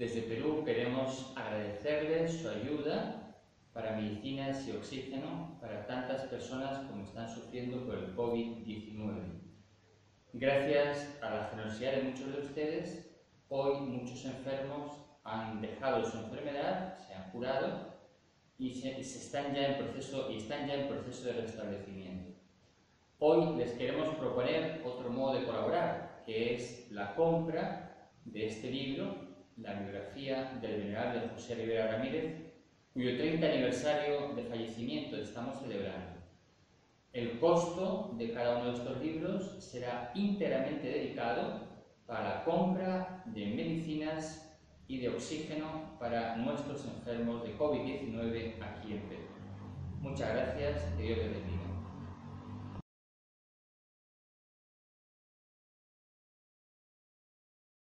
Desde Perú queremos agradecerles su ayuda para medicinas y oxígeno para tantas personas como están sufriendo por el COVID-19. Gracias a la generosidad de muchos de ustedes, hoy muchos enfermos han dejado su enfermedad, se han curado y, se, están, ya en proceso, y están ya en proceso de restablecimiento. Hoy les queremos proponer otro modo de colaborar, que es la compra de este libro la biografía del venerable José Rivera Ramírez, cuyo 30 aniversario de fallecimiento estamos celebrando. El costo de cada uno de estos libros será íntegramente dedicado para la compra de medicinas y de oxígeno para nuestros enfermos de COVID-19 aquí en Perú. Muchas gracias, que Dios les bendiga.